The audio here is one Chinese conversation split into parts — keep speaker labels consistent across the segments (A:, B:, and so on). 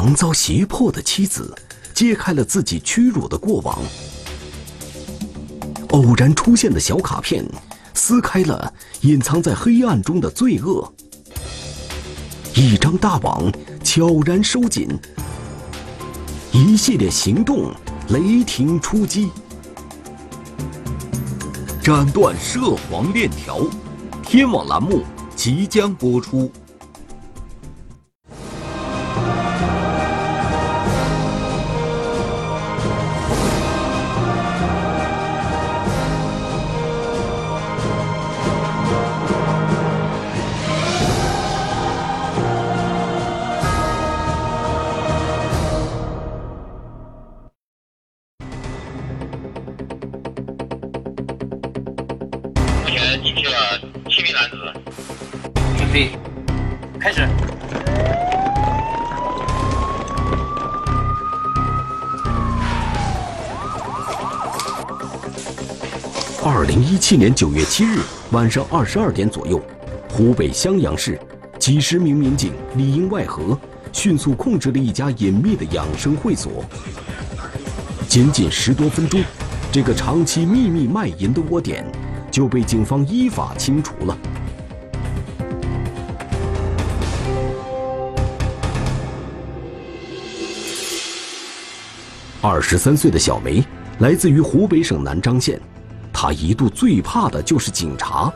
A: 曾遭胁迫的妻子，揭开了自己屈辱的过往。偶然出现的小卡片，撕开了隐藏在黑暗中的罪恶。一张大网悄然收紧，一系列行动雷霆出击，斩断涉黄链条。天网栏目即将播出。二零一七年九月七日晚上二十二点左右，湖北襄阳市几十名民警里应外合，迅速控制了一家隐秘的养生会所。仅仅十多分钟，这个长期秘密卖淫的窝点就被警方依法清除了。二十三岁的小梅来自于湖北省南漳县，她一度最怕的就是警察，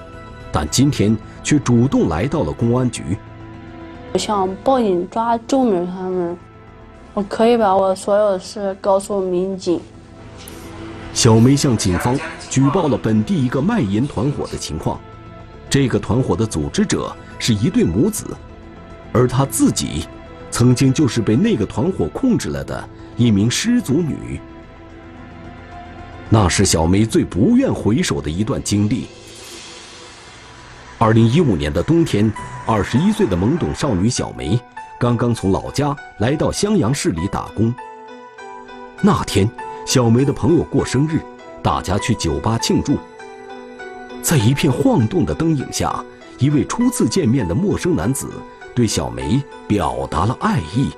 A: 但今天却主动来到了公安局。
B: 我想报警抓周明他们，我可以把我所有的事告诉民警。
A: 小梅向警方举报了本地一个卖淫团伙的情况，这个团伙的组织者是一对母子，而她自己曾经就是被那个团伙控制了的。一名失足女，那是小梅最不愿回首的一段经历。二零一五年的冬天，二十一岁的懵懂少女小梅刚刚从老家来到襄阳市里打工。那天，小梅的朋友过生日，大家去酒吧庆祝。在一片晃动的灯影下，一位初次见面的陌生男子对小梅表达了爱意。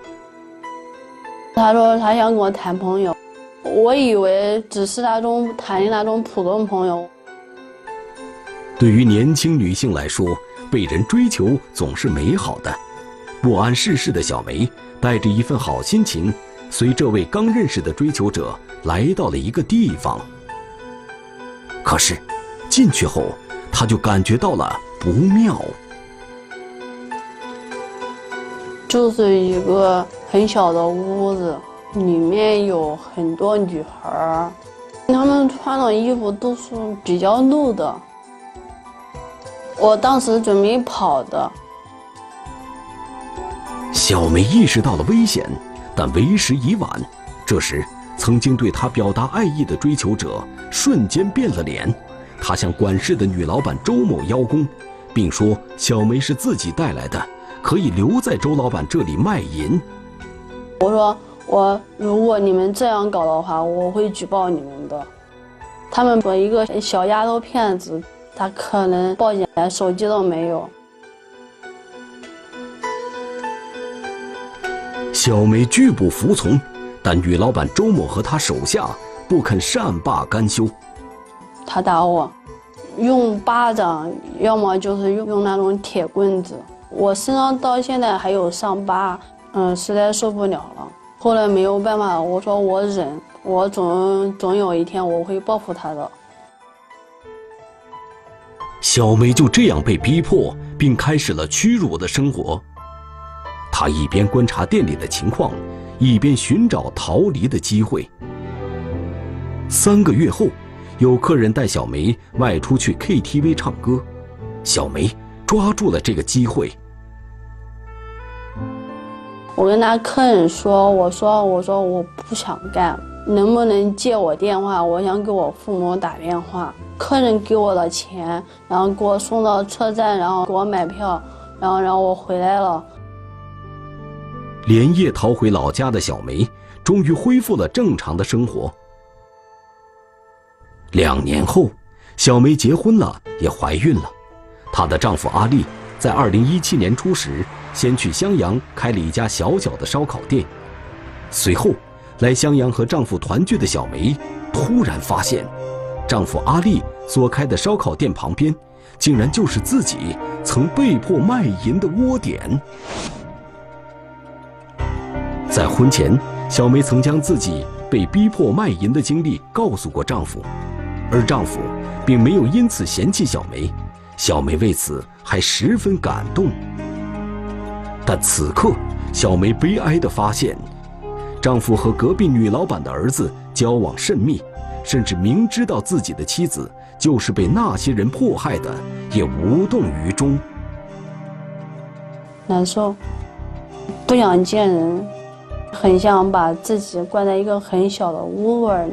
B: 他说他想跟我谈朋友，我以为只是那种谈的那种普通朋友。
A: 对于年轻女性来说，被人追求总是美好的。不谙世事的小梅带着一份好心情，随这位刚认识的追求者来到了一个地方。可是，进去后，她就感觉到了不妙。
B: 就是一个很小的屋子，里面有很多女孩儿，她们穿的衣服都是比较露的。我当时准备跑的。
A: 小梅意识到了危险，但为时已晚。这时，曾经对她表达爱意的追求者瞬间变了脸，他向管事的女老板周某邀功，并说小梅是自己带来的。可以留在周老板这里卖淫。
B: 我说我如果你们这样搞的话，我会举报你们的。他们说一个小丫头片子，他可能报警连手机都没有。
A: 小梅拒不服从，但女老板周某和他手下不肯善罢甘休。
B: 他打我，用巴掌，要么就是用用那种铁棍子。我身上到现在还有伤疤，嗯，实在受不了了。后来没有办法，我说我忍，我总总有一天我会报复他的。
A: 小梅就这样被逼迫，并开始了屈辱的生活。她一边观察店里的情况，一边寻找逃离的机会。三个月后，有客人带小梅外出去 KTV 唱歌，小梅抓住了这个机会。
B: 我跟他客人说：“我说，我说我不想干，能不能借我电话？我想给我父母打电话。”客人给我的钱，然后给我送到车站，然后给我买票，然后然后我回来了。
A: 连夜逃回老家的小梅，终于恢复了正常的生活。两年后，小梅结婚了，也怀孕了。她的丈夫阿力在二零一七年初时。先去襄阳开了一家小小的烧烤店。随后，来襄阳和丈夫团聚的小梅，突然发现，丈夫阿力所开的烧烤店旁边，竟然就是自己曾被迫卖淫的窝点。在婚前，小梅曾将自己被逼迫卖淫的经历告诉过丈夫，而丈夫并没有因此嫌弃小梅，小梅为此还十分感动。但此刻，小梅悲哀地发现，丈夫和隔壁女老板的儿子交往甚密，甚至明知道自己的妻子就是被那些人迫害的，也无动于衷。
B: 难受，不想见人，很想把自己关在一个很小的屋儿里。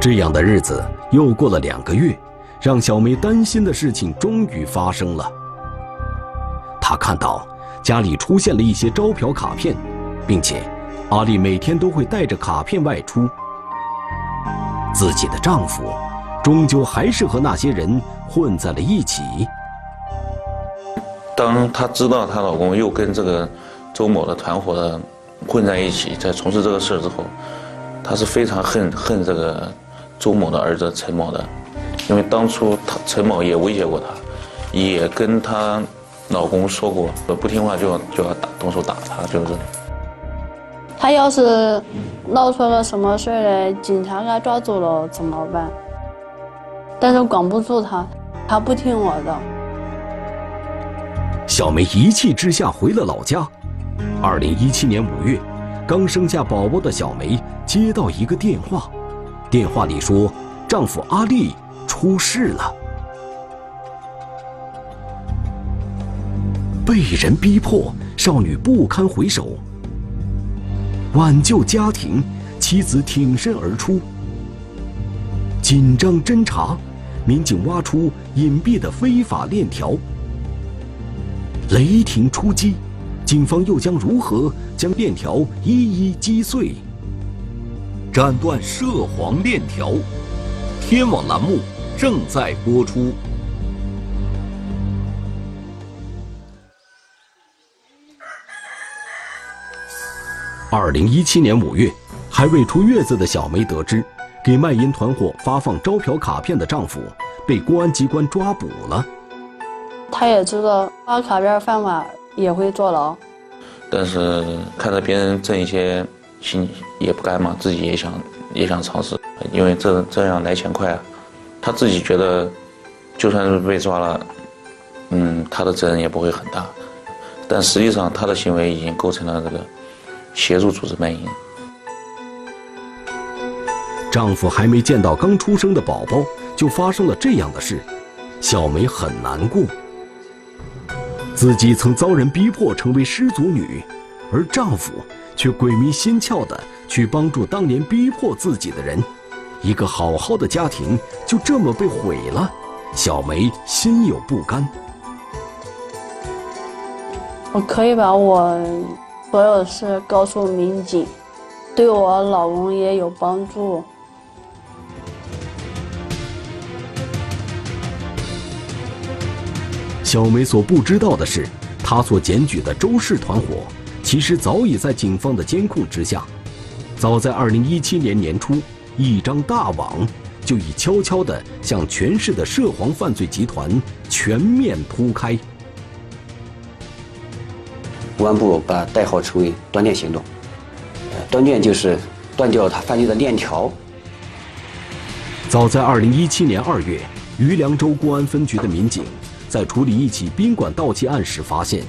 A: 这样的日子又过了两个月，让小梅担心的事情终于发生了。她看到家里出现了一些招嫖卡片，并且阿丽每天都会带着卡片外出。自己的丈夫终究还是和那些人混在了一起。
C: 当她知道她老公又跟这个周某的团伙的混在一起，在从事这个事之后，她是非常恨恨这个周某的儿子陈某的，因为当初他陈某也威胁过她，也跟她。老公说过，不听话就要就要打，动手打他，就是。
B: 他要是闹出了什么事来，警察给他抓走了怎么办？但是管不住他，他不听我的。
A: 小梅一气之下回了老家。二零一七年五月，刚生下宝宝的小梅接到一个电话，电话里说丈夫阿力出事了。被人逼迫，少女不堪回首。挽救家庭，妻子挺身而出。紧张侦查，民警挖出隐蔽的非法链条。雷霆出击，警方又将如何将链条一一击碎？斩断涉黄链条，天网栏目正在播出。二零一七年五月，还未出月子的小梅得知，给卖淫团伙发放招嫖卡片的丈夫被公安机关抓捕了。
B: 她也知道发卡片犯法也会坐牢，
C: 但是看着别人挣一些，心也不甘嘛，自己也想也想尝试，因为这这样来钱快啊。她自己觉得，就算是被抓了，嗯，她的责任也不会很大，但实际上她的行为已经构成了这个。协助组织卖淫。
A: 丈夫还没见到刚出生的宝宝，就发生了这样的事，小梅很难过。自己曾遭人逼迫成为失足女，而丈夫却鬼迷心窍的去帮助当年逼迫自己的人，一个好好的家庭就这么被毁了，小梅心有不甘。
B: 我可以把我。所有事告诉民警，对我老公也有帮助。
A: 小梅所不知道的是，她所检举的周氏团伙，其实早已在警方的监控之下。早在二零一七年年初，一张大网就已悄悄地向全市的涉黄犯罪集团全面铺开。
D: 公安部把代号称为“断电行动”，断电就是断掉他犯罪的链条。
A: 早在2017年2月，余梁州公安分局的民警在处理一起宾馆盗窃案时，发现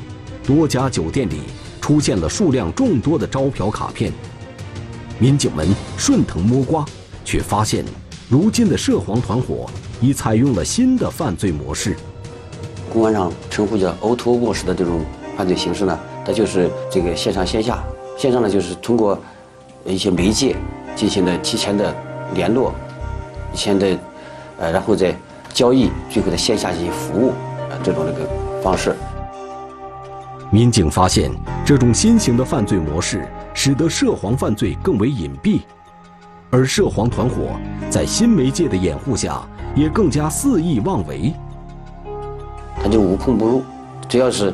A: 多家酒店里出现了数量众多的招嫖卡片。民警们顺藤摸瓜，却发现如今的涉黄团伙已采用了新的犯罪模式。
D: 公安上称呼叫 “O2O” 模式的这种犯罪形式呢？那就是这个线上线下，线上呢就是通过一些媒介进行的提前的联络，提前的呃，然后再交易，最后在线下进行服务，啊，这种这个方式。
A: 民警发现，这种新型的犯罪模式使得涉黄犯罪更为隐蔽，而涉黄团伙在新媒介的掩护下，也更加肆意妄为。
D: 他就无孔不入，只要是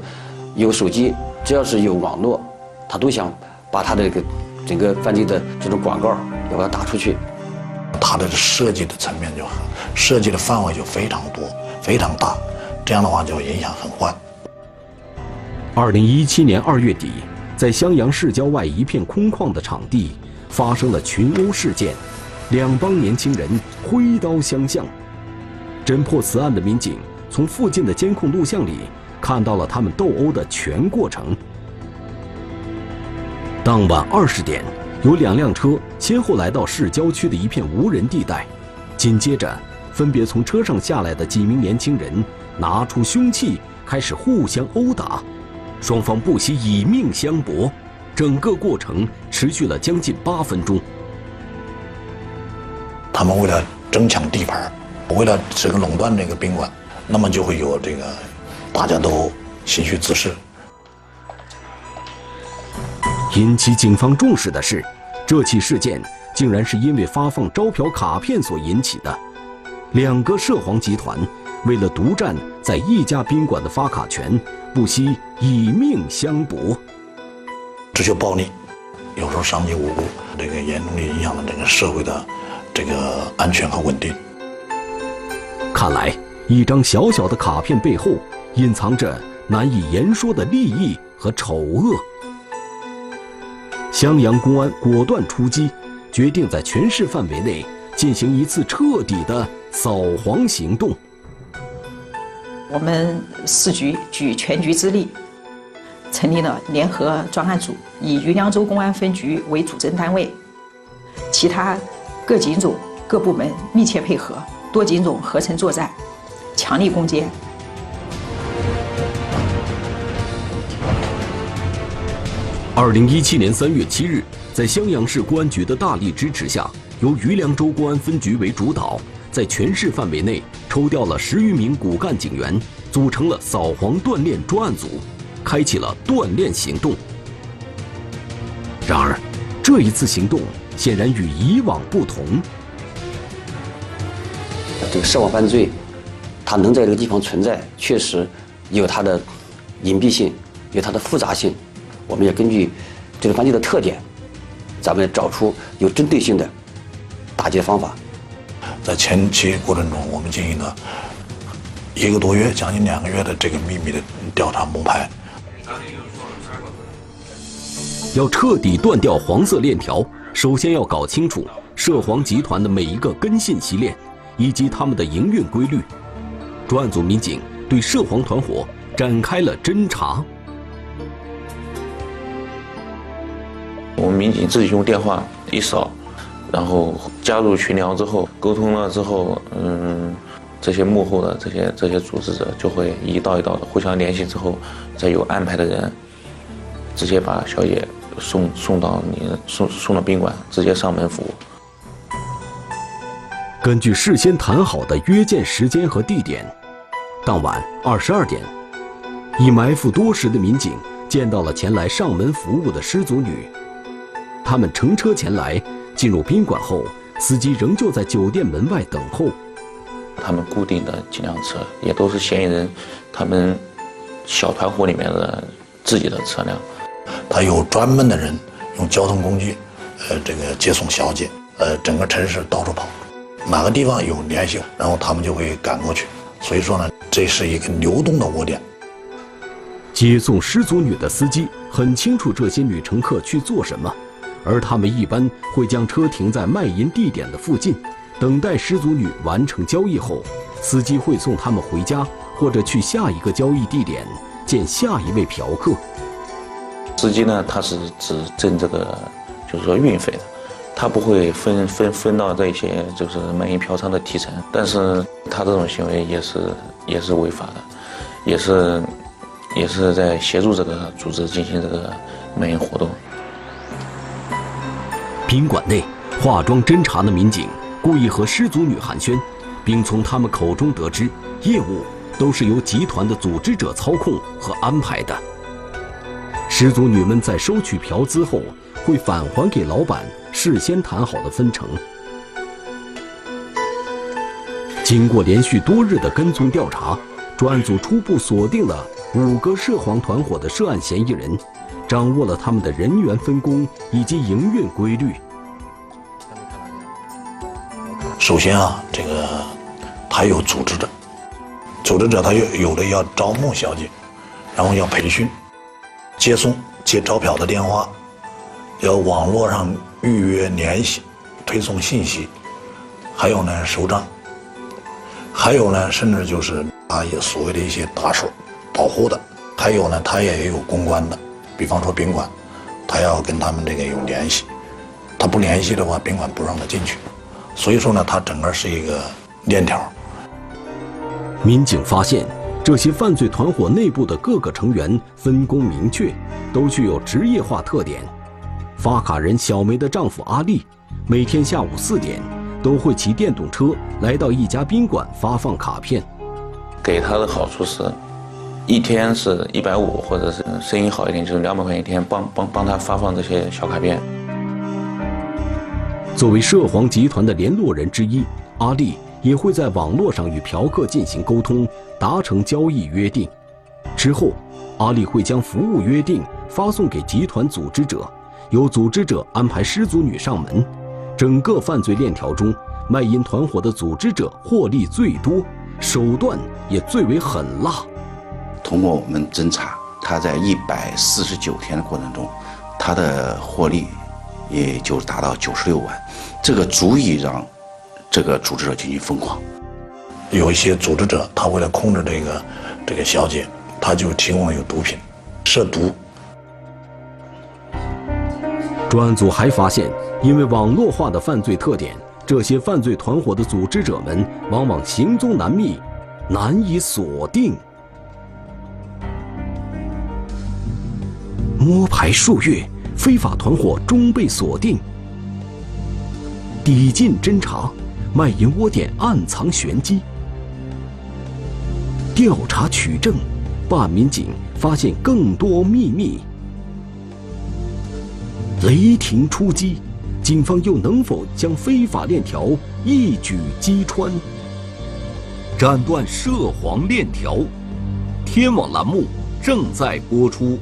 D: 有手机，只要是有网络，他都想把他的这个整个犯罪的这种广告要把它打出去。
E: 它的设计的层面就很，设计的范围就非常多、非常大，这样的话就影响很坏。
A: 二零一七年二月底，在襄阳市郊外一片空旷的场地，发生了群殴事件，两帮年轻人挥刀相向。侦破此案的民警从附近的监控录像里看到了他们斗殴的全过程。当晚二十点。有两辆车先后来到市郊区的一片无人地带，紧接着，分别从车上下来的几名年轻人拿出凶器，开始互相殴打，双方不惜以命相搏，整个过程持续了将近八分钟。
E: 他们为了争抢地盘，为了这个垄断这个宾馆，那么就会有这个大家都心虚滋事。
A: 引起警方重视的是。这起事件竟然是因为发放招嫖卡片所引起的。两个涉黄集团为了独占在一家宾馆的发卡权，不惜以命相搏。
E: 追求暴力，有时候伤及无辜，这个严重的影响了整个社会的这个安全和稳定。
A: 看来，一张小小的卡片背后隐藏着难以言说的利益和丑恶。襄阳公安果断出击，决定在全市范围内进行一次彻底的扫黄行动。
F: 我们市局举全局之力，成立了联合专案组，以余梁州公安分局为主侦单位，其他各警种、各部门密切配合，多警种合成作战，强力攻坚。
A: 二零一七年三月七日，在襄阳市公安局的大力支持下，由余梁州公安分局为主导，在全市范围内抽调了十余名骨干警员，组成了扫黄锻炼专案组，开启了锻炼行动。然而，这一次行动显然与以往不同。
D: 这个涉网犯罪，它能在这个地方存在，确实有它的隐蔽性，有它的复杂性。我们要根据这个犯罪的特点，咱们找出有针对性的打击方法。
E: 在前期过程中，我们进行了一个多月、将近两个月的这个秘密的调查摸排。
A: 要彻底断掉黄色链条，首先要搞清楚涉黄集团的每一个根信息链，以及他们的营运规律。专案组民警对涉黄团伙展开了侦查。
C: 我们民警自己用电话一扫，然后加入群聊之后，沟通了之后，嗯，这些幕后的这些这些组织者就会一道一道的互相联系之后，再有安排的人，直接把小姐送送到你送送到宾馆，直接上门服务。
A: 根据事先谈好的约见时间和地点，当晚二十二点，已埋伏多时的民警见到了前来上门服务的失足女。他们乘车前来，进入宾馆后，司机仍旧在酒店门外等候。
C: 他们固定的几辆车也都是嫌疑人他们小团伙里面的自己的车辆。
E: 他有专门的人用交通工具，呃，这个接送小姐，呃，整个城市到处跑，哪个地方有联系，然后他们就会赶过去。所以说呢，这是一个流动的窝点。
A: 接送失足女的司机很清楚这些女乘客去做什么。而他们一般会将车停在卖淫地点的附近，等待失足女完成交易后，司机会送他们回家，或者去下一个交易地点见下一位嫖客。
C: 司机呢，他是只挣这个，就是说运费的，他不会分分分到这些就是卖淫嫖娼的提成。但是他这种行为也是也是违法的，也是也是在协助这个组织进行这个卖淫活动。
A: 宾馆内，化妆侦查的民警故意和失足女寒暄，并从他们口中得知，业务都是由集团的组织者操控和安排的。失足女们在收取嫖资后，会返还给老板事先谈好的分成。经过连续多日的跟踪调查，专案组初步锁定了五个涉黄团伙的涉案嫌疑人，掌握了他们的人员分工以及营运规律。
E: 首先啊，这个他有组织者，组织者他有有的要招募小姐，然后要培训、接送、接招嫖的电话，要网络上预约联系、推送信息，还有呢收账，还有呢甚至就是啊也所谓的一些打手、保护的，还有呢他也有公关的，比方说宾馆，他要跟他们这个有联系，他不联系的话，宾馆不让他进去。所以说呢，它整个是一个链条。
A: 民警发现，这些犯罪团伙内部的各个成员分工明确，都具有职业化特点。发卡人小梅的丈夫阿力，每天下午四点都会骑电动车来到一家宾馆发放卡片。
C: 给他的好处是，一天是一百五，或者是生意好一点就是两百块钱一天，帮帮帮他发放这些小卡片。
A: 作为涉黄集团的联络人之一，阿丽也会在网络上与嫖客进行沟通，达成交易约定。之后，阿丽会将服务约定发送给集团组织者，由组织者安排失足女上门。整个犯罪链条中，卖淫团伙的组织者获利最多，手段也最为狠辣。
G: 通过我们侦查，他在一百四十九天的过程中，他的获利。也就达到九十六万，这个足以让这个组织者进行疯狂。
E: 有一些组织者，他为了控制这个这个小姐，他就提供了有毒品，涉毒。
A: 专案组还发现，因为网络化的犯罪特点，这些犯罪团伙的组织者们往往行踪难觅，难以锁定。摸排数月。非法团伙终被锁定，抵近侦查，卖淫窝点暗藏玄机。调查取证，办案民警发现更多秘密。雷霆出击，警方又能否将非法链条一举击穿？斩断涉黄链条，天网栏目正在播出。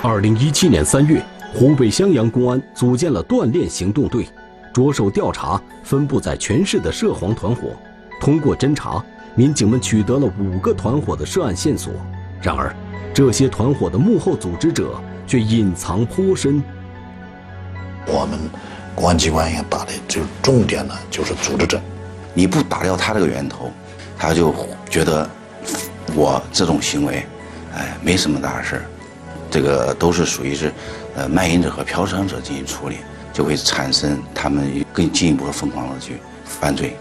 A: 二零一七年三月，湖北襄阳公安组建了锻炼行动队，着手调查分布在全市的涉黄团伙。通过侦查，民警们取得了五个团伙的涉案线索。然而，这些团伙的幕后组织者却隐藏颇深。
E: 我们公安机关也打的就重点呢，就是组织者。
G: 你不打掉他这个源头，他就觉得我这种行为，哎，没什么大事儿。这个都是属于是，呃，卖淫者和嫖娼者进行处理，就会产生他们更进一步的疯狂的去犯罪。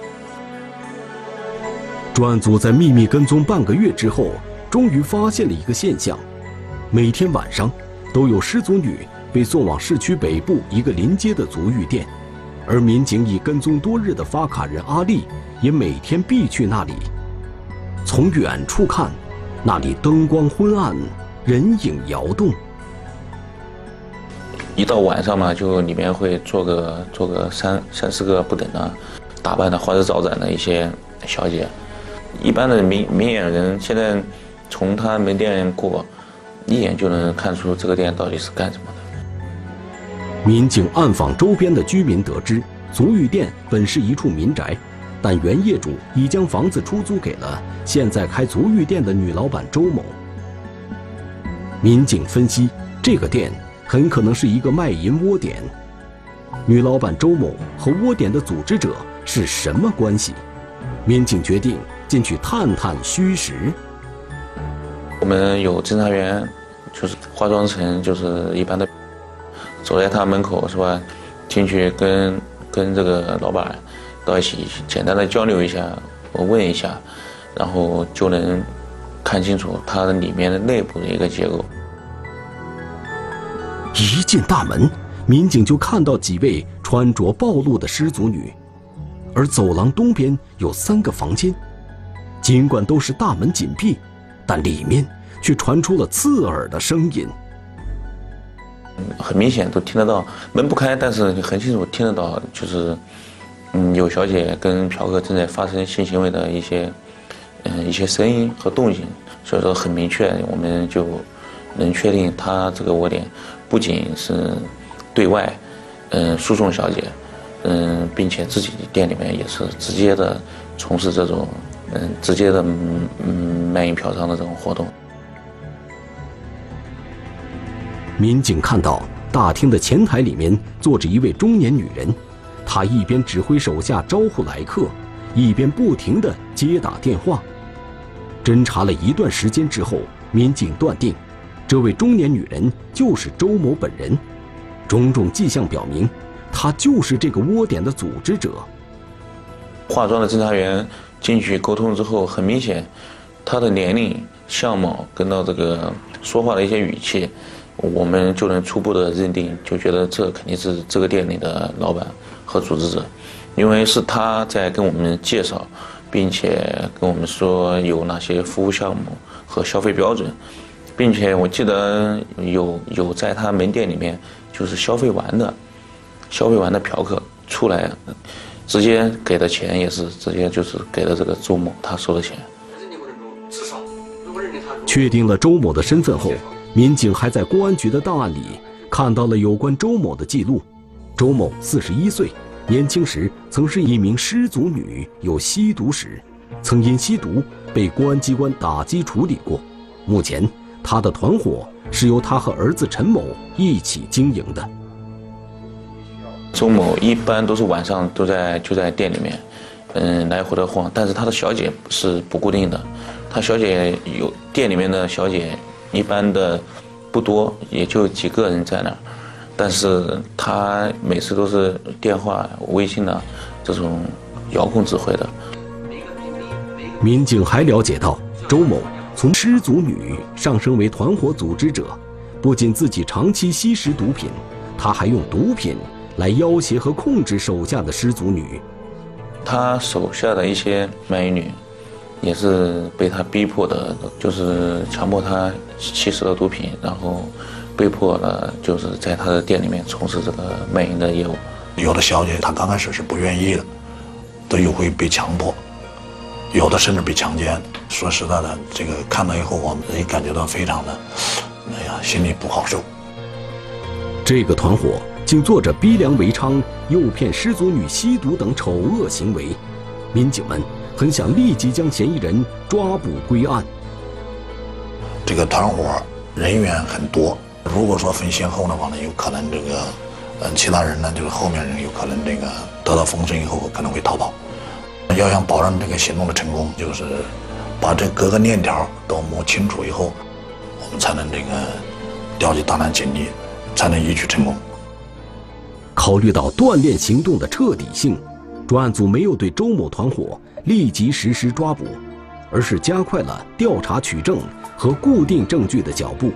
A: 专案组在秘密跟踪半个月之后，终于发现了一个现象：每天晚上都有失足女被送往市区北部一个临街的足浴店，而民警已跟踪多日的发卡人阿丽也每天必去那里。从远处看，那里灯光昏暗。人影摇动。
C: 一到晚上嘛，就里面会坐个坐个三三四个不等的，打扮的花枝招展的一些小姐。一般的明明眼人，现在从他门店过，一眼就能看出这个店到底是干什么的。
A: 民警暗访周边的居民，得知足浴店本是一处民宅，但原业主已将房子出租给了现在开足浴店的女老板周某。民警分析，这个店很可能是一个卖淫窝点。女老板周某和窝点的组织者是什么关系？民警决定进去探探虚实。
C: 我们有侦查员，就是化妆成就是一般的，走在他门口是吧？进去跟跟这个老板到一起简单的交流一下，我问一下，然后就能。看清楚它的里面的内部的一个结构。
A: 一进大门，民警就看到几位穿着暴露的失足女，而走廊东边有三个房间，尽管都是大门紧闭，但里面却传出了刺耳的声音。
C: 很明显都听得到，门不开，但是很清楚听得到，就是嗯，有小姐跟嫖客正在发生性行为的一些，嗯，一些声音和动静，所以说很明确，我们就能确定他这个窝点不仅是对外，嗯，输送小姐，嗯，并且自己店里面也是直接的从事这种，嗯，直接的嗯卖淫嫖娼的这种活动。
A: 民警看到大厅的前台里面坐着一位中年女人。她一边指挥手下招呼来客，一边不停地接打电话。侦查了一段时间之后，民警断定，这位中年女人就是周某本人。种种迹象表明，她就是这个窝点的组织者。
C: 化妆的侦查员进去沟通之后，很明显，她的年龄、相貌跟到这个说话的一些语气，我们就能初步的认定，就觉得这肯定是这个店里的老板。和组织者，因为是他在跟我们介绍，并且跟我们说有哪些服务项目和消费标准，并且我记得有有在他门店里面就是消费完的，消费完的嫖客出来，直接给的钱也是直接就是给了这个周某他收的钱。
A: 确定了周某的身份后，民警还在公安局的档案里看到了有关周某的记录。周某四十一岁，年轻时曾是一名失足女，有吸毒史，曾因吸毒被公安机关打击处理过。目前，他的团伙是由他和儿子陈某一起经营的。
C: 周某一般都是晚上都在就在店里面，嗯，来回的晃，但是他的小姐是不固定的，他小姐有店里面的小姐一般的不多，也就几个人在那儿。但是他每次都是电话、微信的这种遥控指挥的。
A: 民警还了解到，周某从失足女上升为团伙组织者，不仅自己长期吸食毒品，他还用毒品来要挟和控制手下的失足女。
C: 他手下的一些卖淫女，也是被他逼迫的，就是强迫他吸食了毒品，然后。被迫了，就是在他的店里面从事这个卖淫的业务。
E: 有的小姐她刚开始是不愿意的，都又会被强迫，有的甚至被强奸。说实在的，这个看到以后，我们也感觉到非常的，哎呀，心里不好受。
A: 这个团伙竟做着逼良为娼、诱骗失足女吸毒等丑恶行为，民警们很想立即将嫌疑人抓捕归案。
E: 这个团伙人员很多。如果说分先后的话呢，有可能这个，嗯，其他人呢，就是后面人有可能这个得到风声以后可能会逃跑。要想保证这个行动的成功，就是把这各个链条都摸清楚以后，我们才能这个调集大量警力，才能一举成功。
A: 考虑到锻炼行动的彻底性，专案组没有对周某团伙立即实施抓捕，而是加快了调查取证和固定证据的脚步。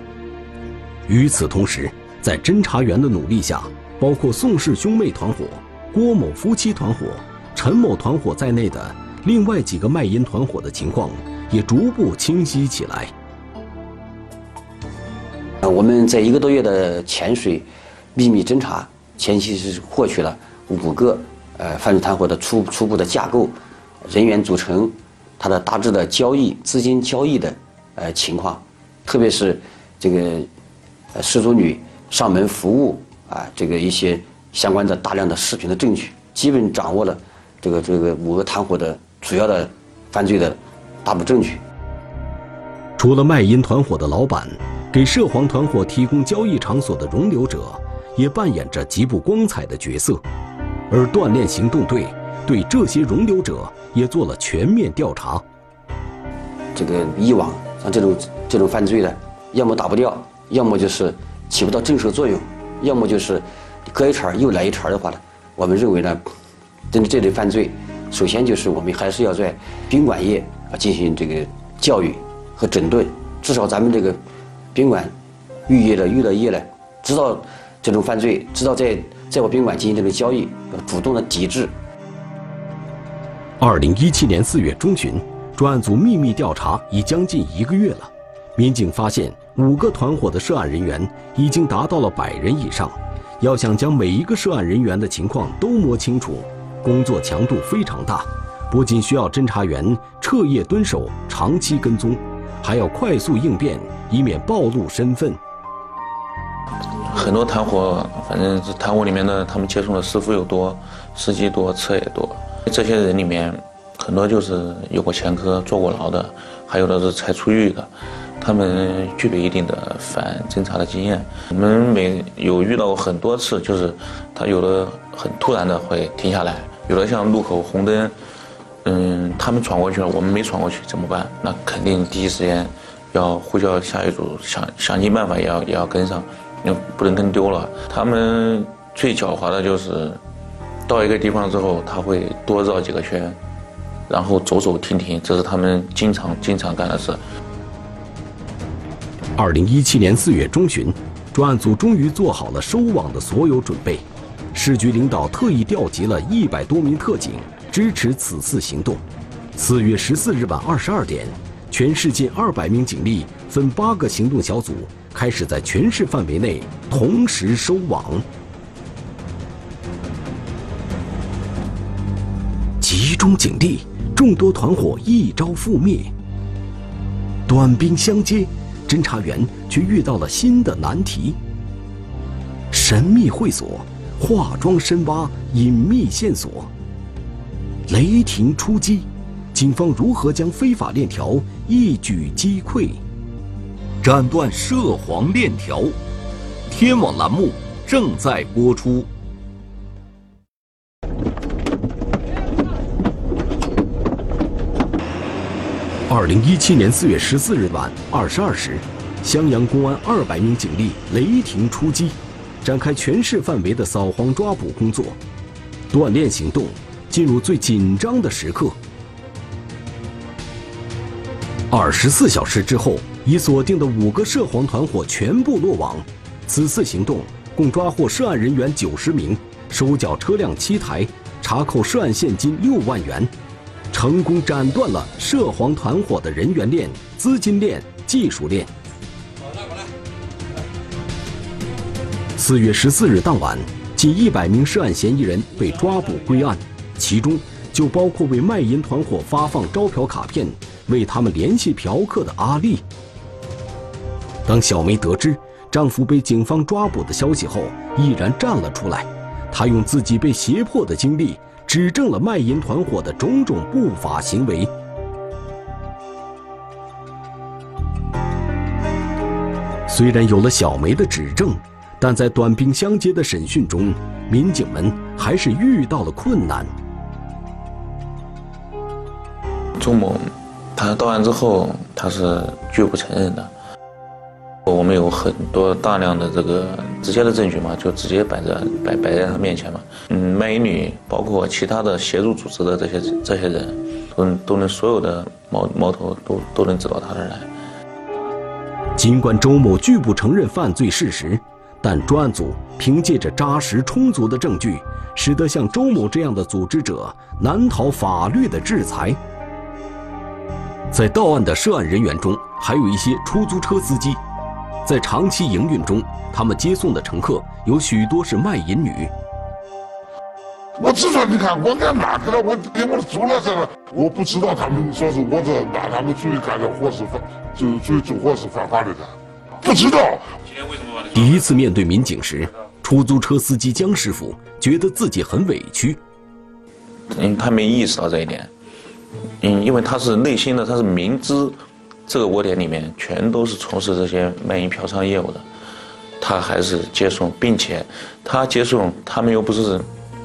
A: 与此同时，在侦查员的努力下，包括宋氏兄妹团伙、郭某夫妻团伙、陈某团伙在内的另外几个卖淫团伙的情况也逐步清晰起来。
D: 啊，我们在一个多月的潜水、秘密侦查，前期是获取了五个呃犯罪团伙的初初步的架构、人员组成、它的大致的交易资金交易的呃情况，特别是这个。呃，失足女上门服务啊，这个一些相关的大量的视频的证据，基本掌握了这个这个五个团伙的主要的犯罪的大部证据。
A: 除了卖淫团伙的老板，给涉黄团伙提供交易场所的容留者，也扮演着极不光彩的角色。而锻炼行动队对这些容留者也做了全面调查。
D: 这个以往像这种这种犯罪的，要么打不掉。要么就是起不到震慑作用，要么就是隔一茬又来一茬的话呢，我们认为呢，针对这类犯罪，首先就是我们还是要在宾馆业啊进行这个教育和整顿，至少咱们这个宾馆预业的娱乐业呢，知道这种犯罪，知道在在我宾馆进行这个交易，要主动的抵制。
A: 二零一七年四月中旬，专案组秘密调查已将近一个月了，民警发现。五个团伙的涉案人员已经达到了百人以上，要想将每一个涉案人员的情况都摸清楚，工作强度非常大，不仅需要侦查员彻夜蹲守、长期跟踪，还要快速应变，以免暴露身份。
C: 很多团伙，反正是团伙里面的，他们接送的师傅又多，司机多，车也多。这些人里面，很多就是有过前科、坐过牢的，还有的是才出狱的，他们具备一定的反侦查的经验。我们每有遇到过很多次，就是他有的很突然的会停下来，有的像路口红灯，嗯，他们闯过去了，我们没闯过去怎么办？那肯定第一时间要呼叫下一组，想想尽办法也要也要跟上。不能跟丢了。他们最狡猾的就是，到一个地方之后，他会多绕几个圈，然后走走停停，这是他们经常经常干的事。
A: 二零一七年四月中旬，专案组终于做好了收网的所有准备。市局领导特意调集了一百多名特警支持此次行动。四月十四日晚二十二点，全市近二百名警力分八个行动小组。开始在全市范围内同时收网，集中警力，众多团伙一朝覆灭。短兵相接，侦查员却遇到了新的难题：神秘会所，化妆深挖隐秘线索。雷霆出击，警方如何将非法链条一举击溃？斩断涉黄链条，天网栏目正在播出。二零一七年四月十四日晚二十二时，襄阳公安二百名警力雷霆出击，展开全市范围的扫黄抓捕工作，锻炼行动进入最紧张的时刻。二十四小时之后。已锁定的五个涉黄团伙全部落网，此次行动共抓获涉案人员九十名，收缴车辆七台，查扣涉案现金六万元，成功斩断了涉黄团伙的人员链、资金链、技术链。四月十四日当晚，近一百名涉案嫌疑人被抓捕归案，其中就包括为卖淫团伙发放招嫖卡片、为他们联系嫖客的阿丽。当小梅得知丈夫被警方抓捕的消息后，毅然站了出来。她用自己被胁迫的经历，指证了卖淫团伙的种种不法行为。虽然有了小梅的指证，但在短兵相接的审讯中，民警们还是遇到了困难。
C: 周某，他到案之后，他是拒不承认的。我们有很多大量的这个直接的证据嘛，就直接摆在摆摆在他面前嘛。嗯，卖淫女包括其他的协助组织的这些这些人，都都能所有的矛矛头都都能指到他这儿来。
A: 尽管周某拒不承认犯罪事实，但专案组凭借着扎实充足的证据，使得像周某这样的组织者难逃法律的制裁。在到案的涉案人员中，还有一些出租车司机。在长期营运中，他们接送的乘客有许多是卖淫女。
H: 我只说你看，我干哪去了，我给我租了这个，我不知道他们说是我这拿他们出去干的活是犯，就出去做活是犯法的，不知道。
A: 第一次面对民警时，出租车司机江师傅觉得自己很委屈。
C: 嗯，他没意识到这一点。嗯，因为他是内心的，他是明知。这个窝点里面全都是从事这些卖淫嫖娼业务的，他还是接送，并且他接送他们又不是，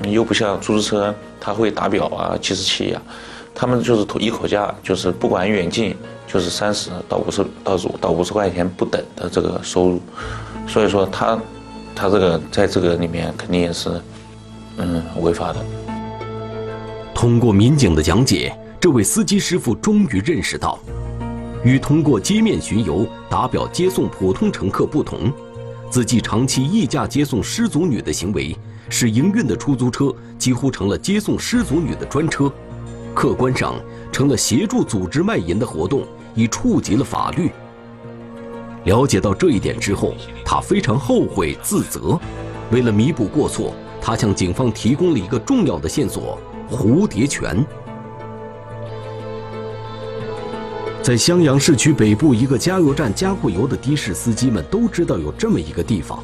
C: 又不像出租车，他会打表啊、计时器呀，他们就是一口价，就是不管远近，就是三十到五十到五到五十块钱不等的这个收入，所以说他他这个在这个里面肯定也是嗯违法的。
A: 通过民警的讲解，这位司机师傅终于认识到。与通过街面巡游打表接送普通乘客不同，自己长期溢价接送失足女的行为，使营运的出租车几乎成了接送失足女的专车，客观上成了协助组织卖淫的活动，已触及了法律。了解到这一点之后，他非常后悔自责，为了弥补过错，他。向警方提供了一个重要的线索——蝴蝶泉。在襄阳市区北部一个加油站加过油的的士司机们都知道有这么一个地方，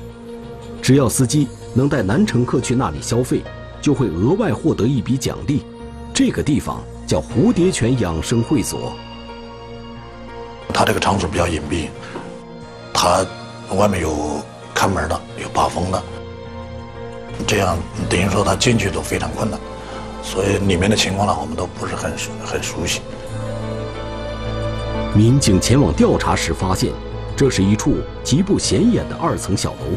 A: 只要司机能带男乘客去那里消费，就会额外获得一笔奖励。这个地方叫蝴蝶泉养生会所。
E: 它这个场所比较隐蔽，它外面有看门的，有把风的，这样等于说他进去都非常困难，所以里面的情况呢，我们都不是很很熟悉。
A: 民警前往调查时发现，这是一处极不显眼的二层小楼，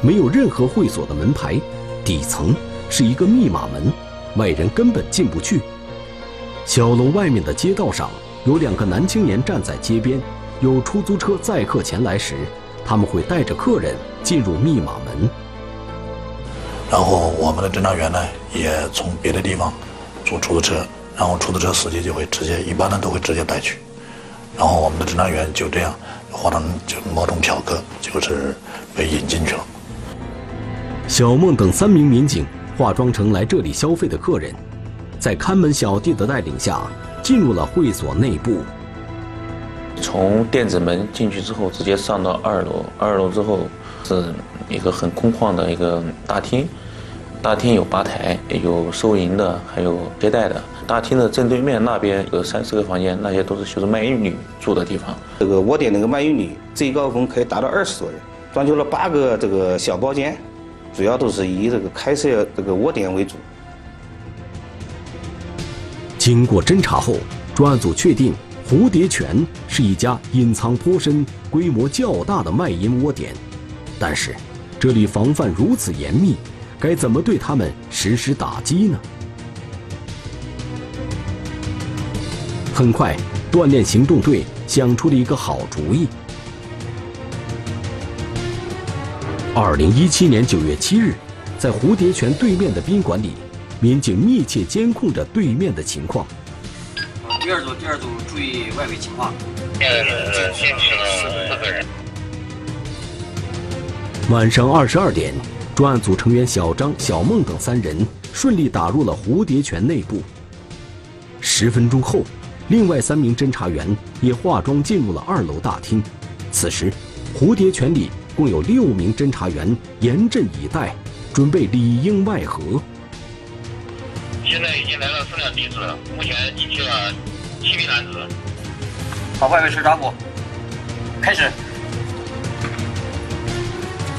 A: 没有任何会所的门牌，底层是一个密码门，外人根本进不去。小楼外面的街道上有两个男青年站在街边，有出租车载客前来时，他们会带着客人进入密码门。
E: 然后我们的侦查员呢，也从别的地方坐出租车，然后出租车司机就会直接，一般呢都会直接带去。然后我们的侦查员就这样化成就某种嫖客，就是被引进去了。
A: 小孟等三名民警化妆成来这里消费的客人，在看门小弟的带领下，进入了会所内部。
C: 从电子门进去之后，直接上到二楼。二楼之后是一个很空旷的一个大厅，大厅有吧台，有收银的，还有接待的。大厅的正对面那边有三四个房间，那些都是就是卖淫女住的地方。
I: 这个窝点那个卖淫女最高峰可以达到二十多人，装修了八个这个小包间，主要都是以这个开设这个窝点为主。
A: 经过侦查后，专案组确定蝴蝶泉是一家隐藏颇深、规模较大的卖淫窝点，但是这里防范如此严密，该怎么对他们实施打击呢？很快，锻炼行动队想出了一个好主意。二零一七年九月七日，在蝴蝶泉对面的宾馆里，民警密切监控着对面的情况。
J: 第二组，第二组注意外围情况。
A: 呃，进去了四个人晚上二十二点，专案组成员小张、小孟等三人顺利打入了蝴蝶泉内部。十分钟后。另外三名侦查员也化妆进入了二楼大厅。此时，蝴蝶泉里共有六名侦查员严阵以待，准备里应外合。
K: 现在已经来了四辆的士，目前集齐了七名男子。
J: 把外围车抓捕，开始。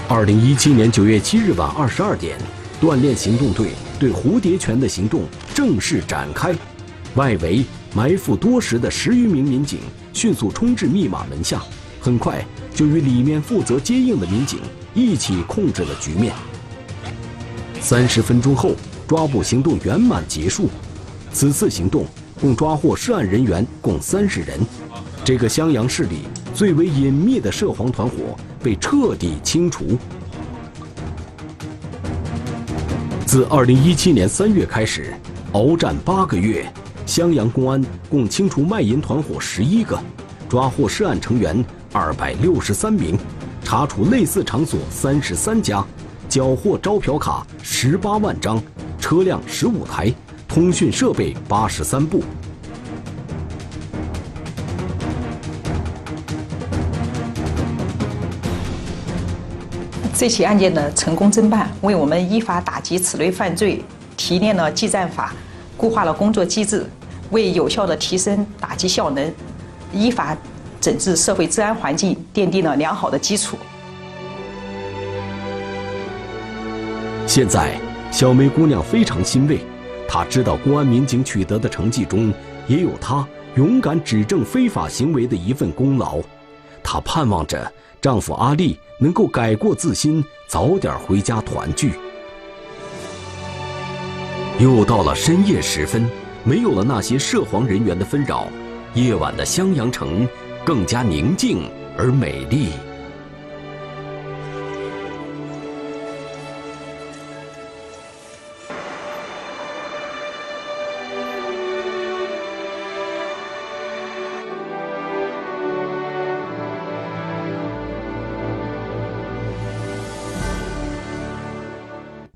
A: 二零一七年九月七日晚二十二点，锻炼行动队对蝴蝶泉的行动正式展开。外围。埋伏多时的十余名民警迅速冲至密码门下，很快就与里面负责接应的民警一起控制了局面。三十分钟后，抓捕行动圆满结束。此次行动共抓获涉案人员共三十人，这个襄阳市里最为隐秘的涉黄团伙被彻底清除。自二零一七年三月开始，鏖战八个月。襄阳公安共清除卖淫团伙十一个，抓获涉案成员二百六十三名，查处类似场所三十三家，缴获招嫖卡十八万张，车辆十五台，通讯设备八十三部。
F: 这起案件的成功侦办，为我们依法打击此类犯罪提炼了技战法，固化了工作机制。为有效的提升打击效能、依法整治社会治安环境奠定了良好的基础。
A: 现在，小梅姑娘非常欣慰，她知道公安民警取得的成绩中，也有她勇敢指证非法行为的一份功劳。她盼望着丈夫阿力能够改过自新，早点回家团聚。又到了深夜时分。没有了那些涉黄人员的纷扰，夜晚的襄阳城更加宁静而美丽。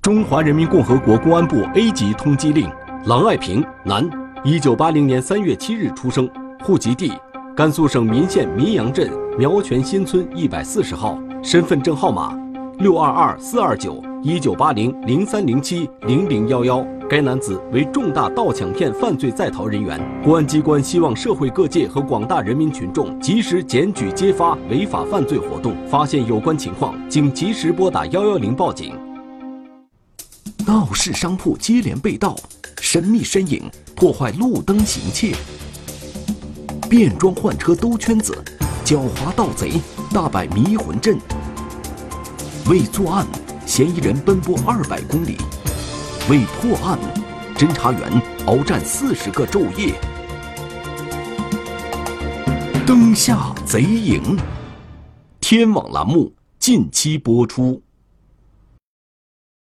A: 中华人民共和国公安部 A 级通缉令：郎爱平，男，一九八零年三月七日出生，户籍地甘肃省岷县岷阳镇苗泉新村一百四十号，身份证号码六二二四二九一九八零零三零七零零幺幺。该男子为重大盗抢骗犯罪在逃人员。公安机关希望社会各界和广大人民群众及时检举揭发违法犯罪活动，发现有关情况，请及时拨打幺幺零报警。闹市商铺接连被盗，神秘身影破坏路灯行窃，变装换车兜圈子，狡猾盗贼大摆迷魂阵。为作案，嫌疑人奔波二百公里。为破案，侦查员鏖战四十个昼夜。灯下贼影，天网栏目近期播出。